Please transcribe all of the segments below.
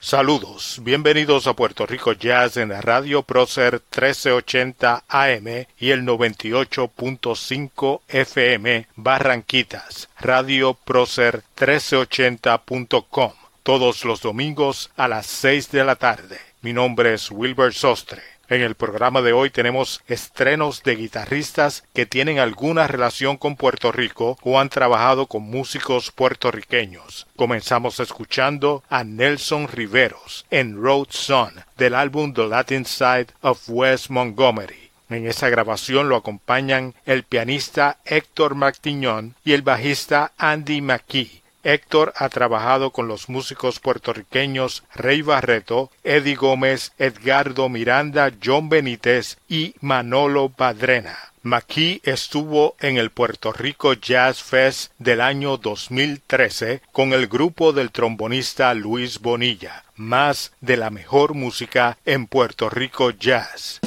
Saludos, bienvenidos a Puerto Rico Jazz en la radio Procer 1380 AM y el 98.5 FM Barranquitas, radio Procer 1380.com, todos los domingos a las 6 de la tarde. Mi nombre es Wilbur Sostre. En el programa de hoy tenemos estrenos de guitarristas que tienen alguna relación con Puerto Rico o han trabajado con músicos puertorriqueños. Comenzamos escuchando a Nelson Riveros en Road Son del álbum The Latin Side of West Montgomery. En esa grabación lo acompañan el pianista Héctor Mactiñón y el bajista Andy McKee. Héctor ha trabajado con los músicos puertorriqueños Rey Barreto, Eddie Gómez, Edgardo Miranda, John Benítez y Manolo Padrena. McKee estuvo en el Puerto Rico Jazz Fest del año 2013 con el grupo del trombonista Luis Bonilla, más de la mejor música en Puerto Rico Jazz.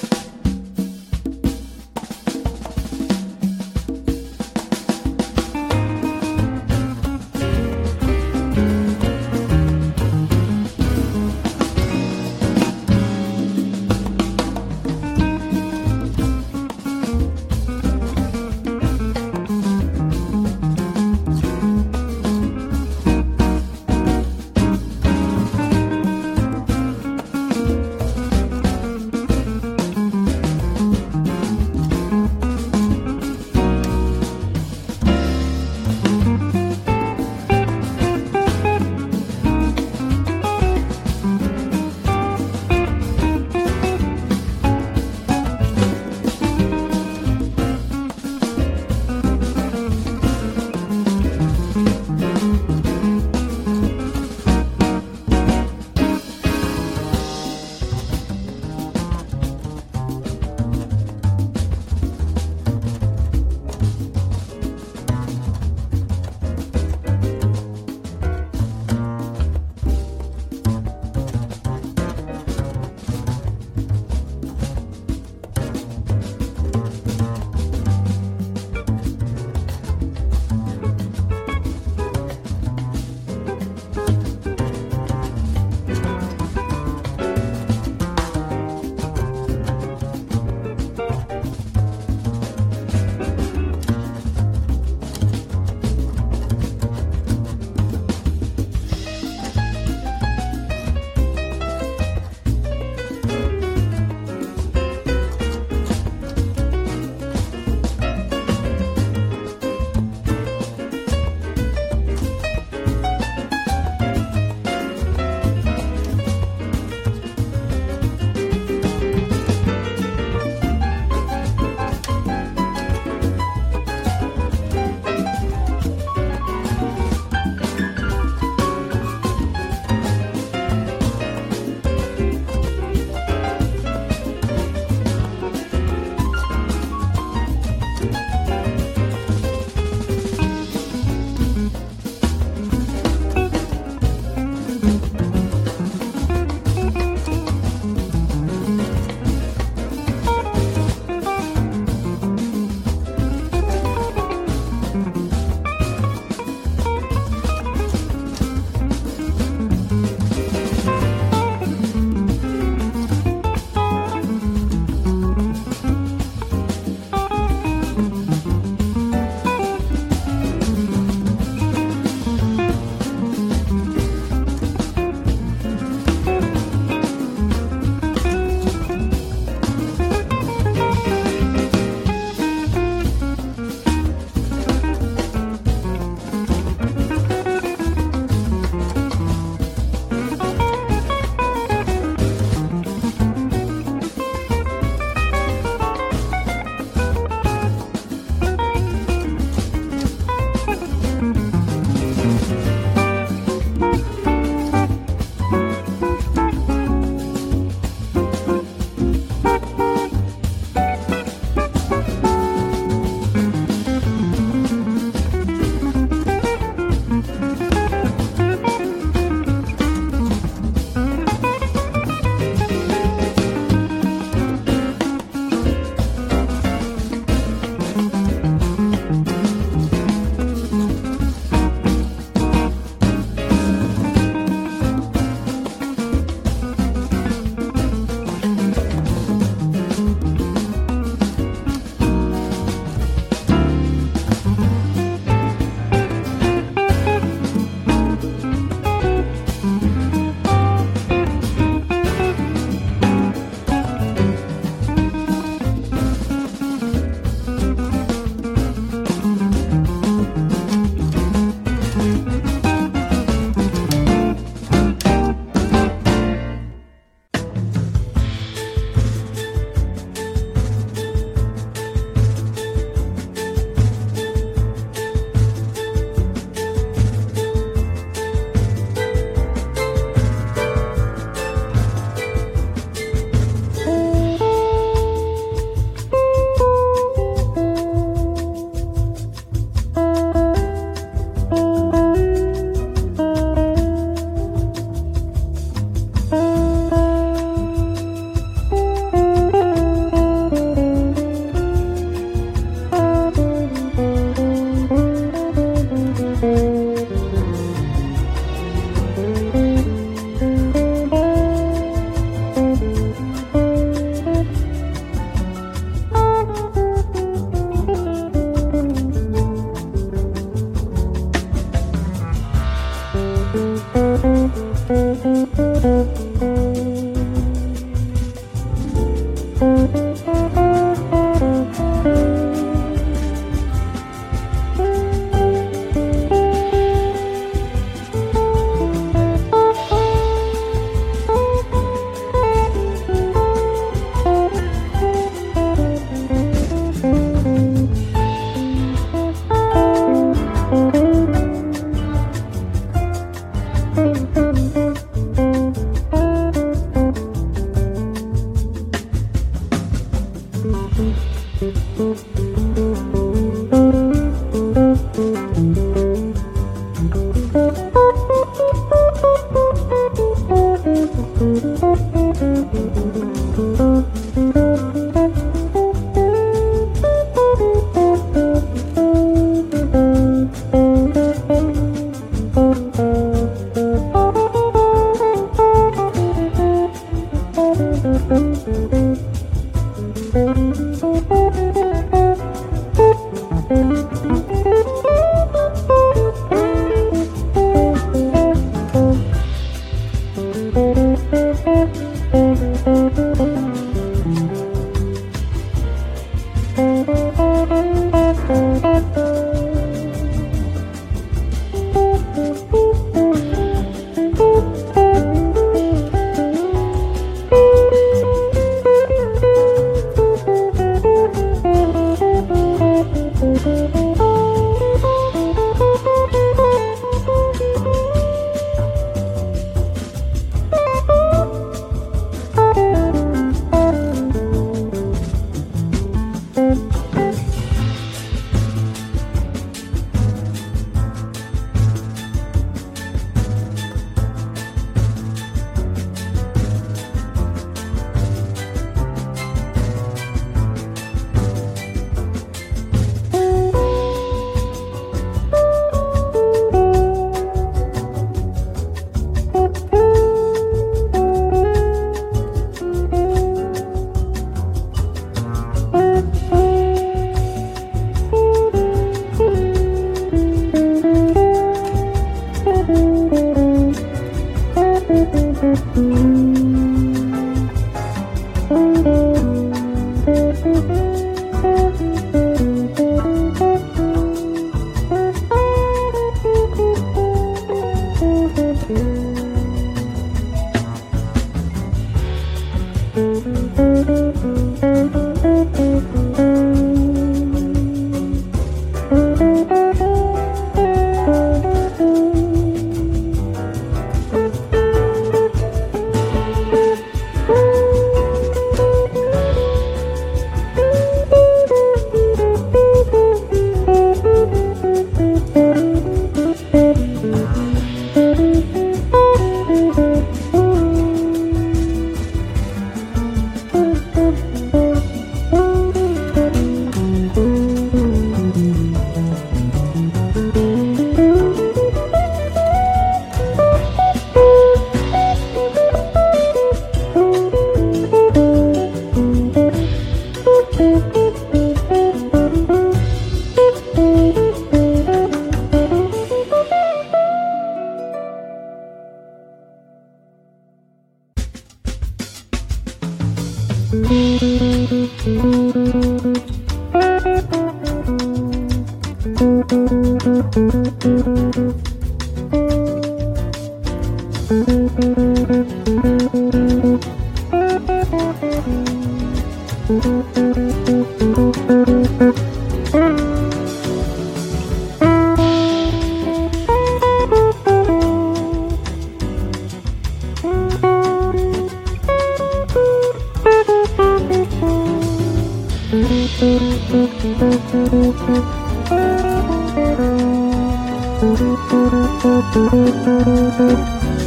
Thank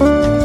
you.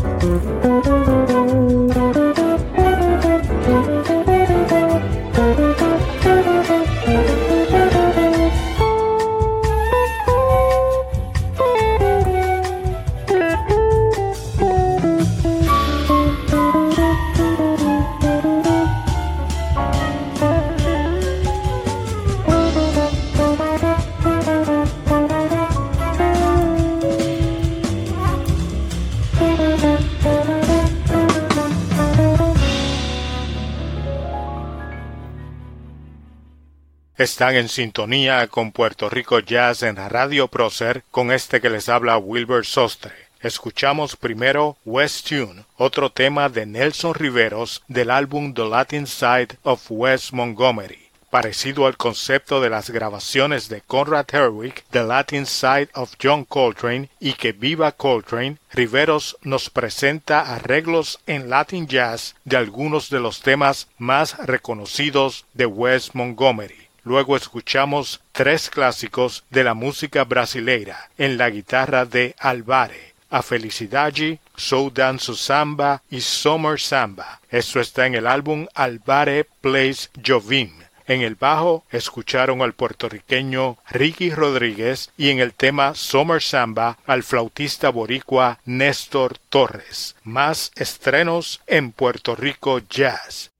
Thank you. Están en sintonía con Puerto Rico Jazz en Radio Procer con este que les habla Wilbur Sostre. Escuchamos primero West Tune, otro tema de Nelson Riveros del álbum The Latin Side of West Montgomery. Parecido al concepto de las grabaciones de Conrad Herwick, The Latin Side of John Coltrane y Que Viva Coltrane, Riveros nos presenta arreglos en Latin Jazz de algunos de los temas más reconocidos de West Montgomery. Luego escuchamos tres clásicos de la música brasileira en la guitarra de Alvare. A Felicidade, So Danzo Samba y Summer Samba. Esto está en el álbum Alvare Plays Jovim. En el bajo escucharon al puertorriqueño Ricky Rodríguez y en el tema Summer Samba al flautista boricua Néstor Torres. Más estrenos en Puerto Rico Jazz.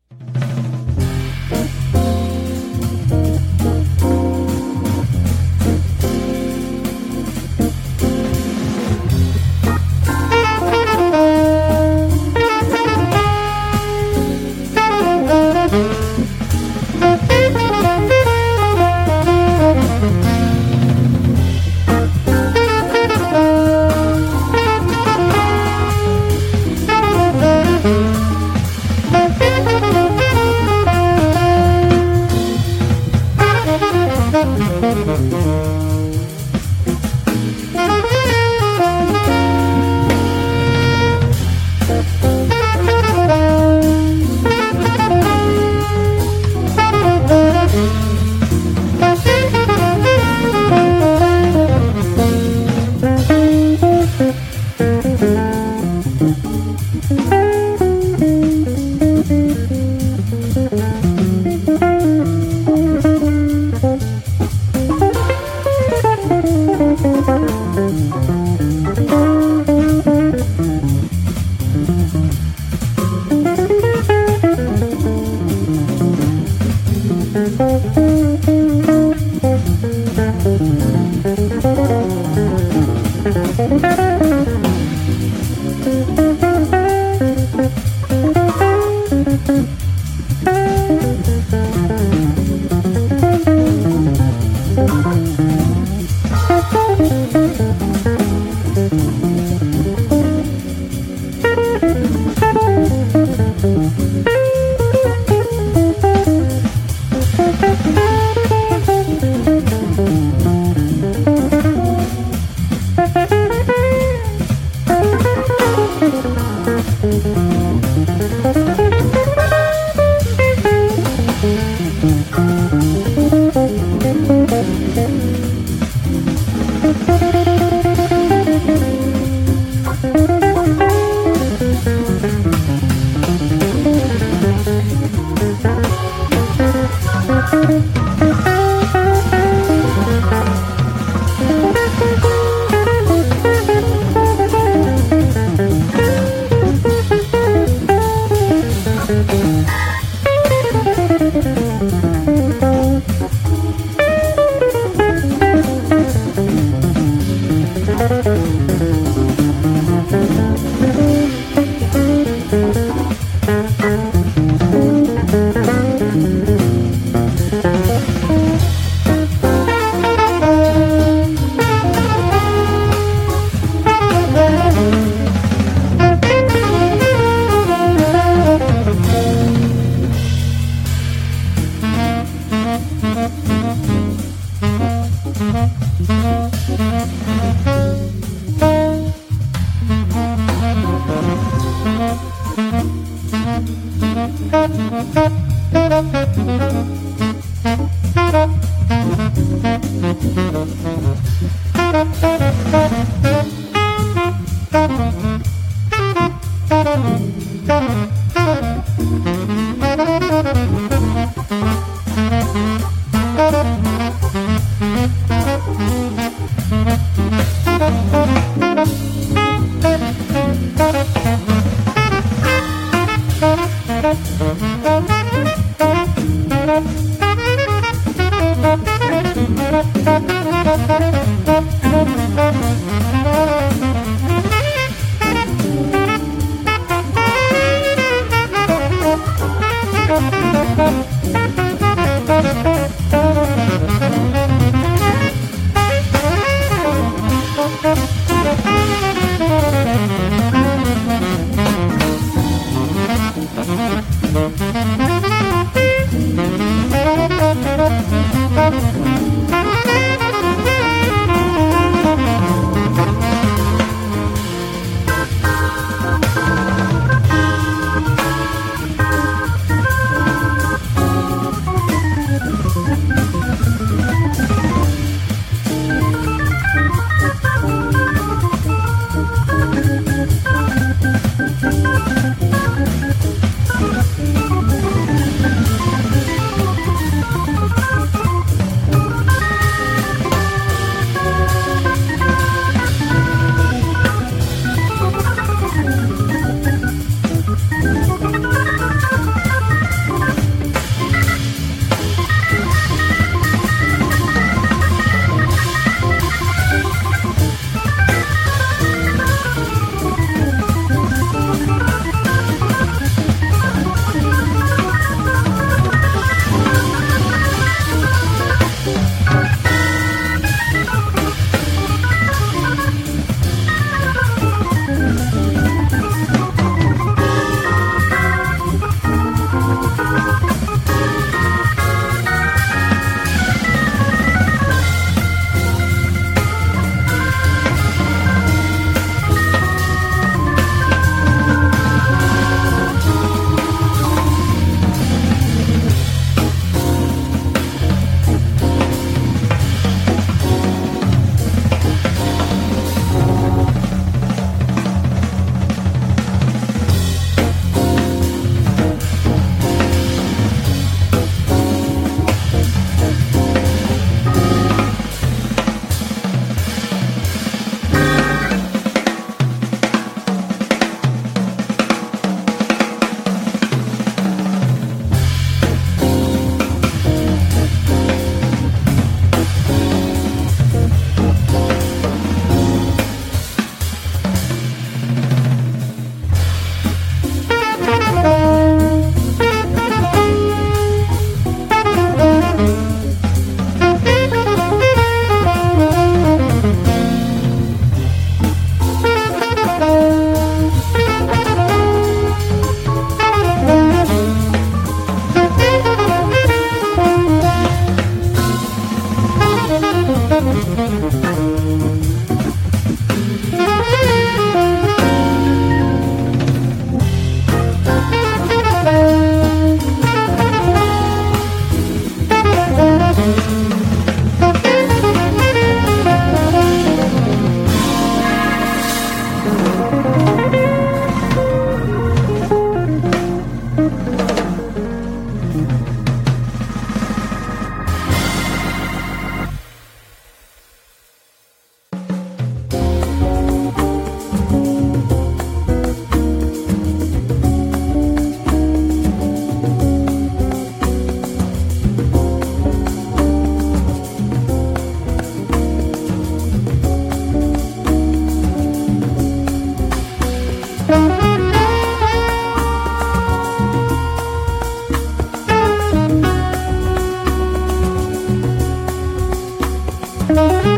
Thank you.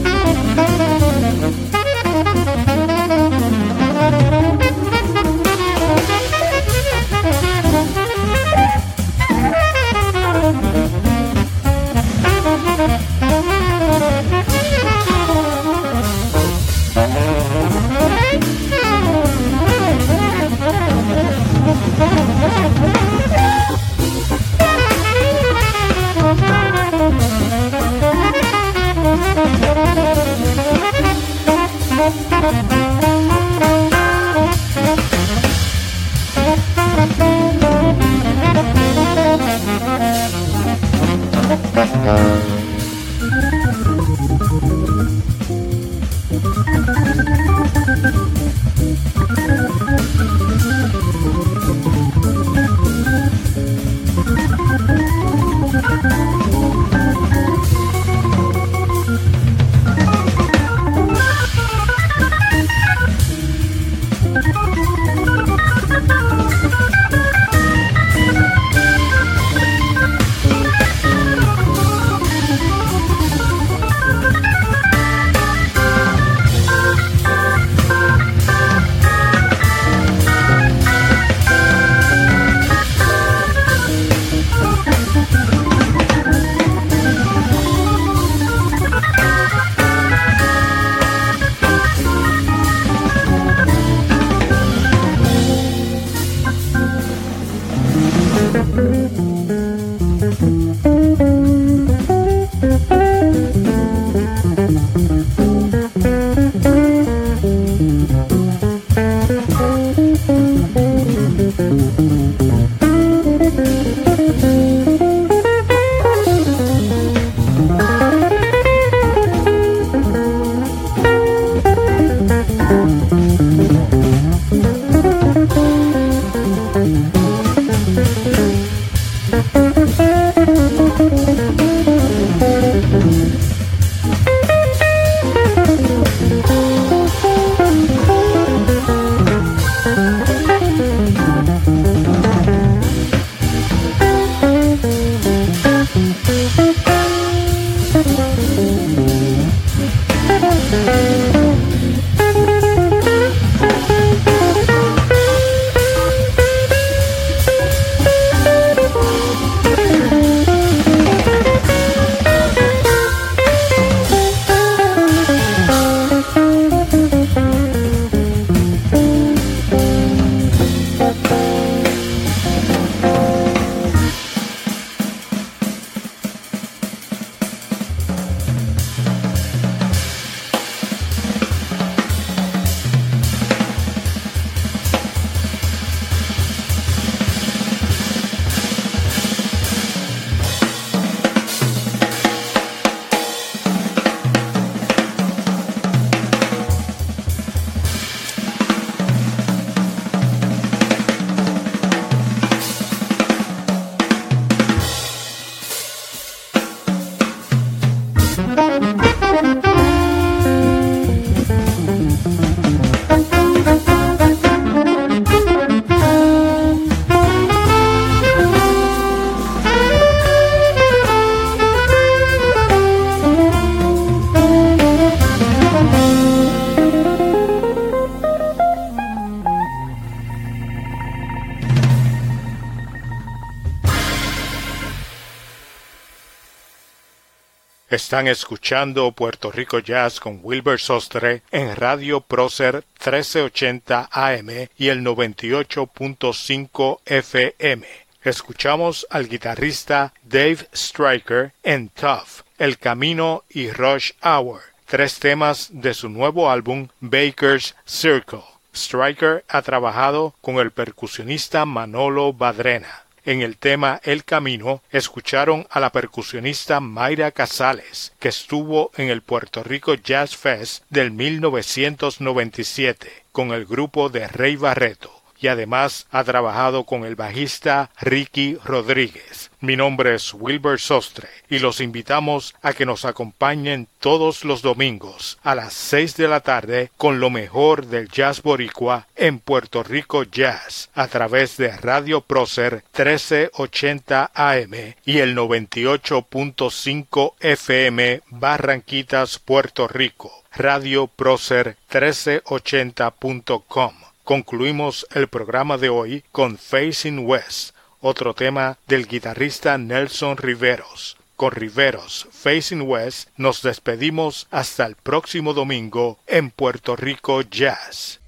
Están escuchando Puerto Rico Jazz con Wilbur Sostre en Radio Prócer 1380 AM y el 98.5 FM. Escuchamos al guitarrista Dave Stryker en Tough, El Camino y Rush Hour, tres temas de su nuevo álbum Baker's Circle. Stryker ha trabajado con el percusionista Manolo Badrena. En el tema El Camino escucharon a la percusionista Mayra Casales, que estuvo en el Puerto Rico Jazz Fest del 1997 con el grupo de Rey Barreto y además ha trabajado con el bajista Ricky Rodríguez. Mi nombre es Wilbur Sostre y los invitamos a que nos acompañen todos los domingos a las seis de la tarde con lo mejor del jazz boricua en Puerto Rico Jazz a través de Radio Prócer 1380 AM y el 98.5 FM Barranquitas, Puerto Rico. Radio Prócer 1380.com. Concluimos el programa de hoy con Facing West, otro tema del guitarrista Nelson Riveros. Con Riveros, Facing West, nos despedimos hasta el próximo domingo en Puerto Rico Jazz.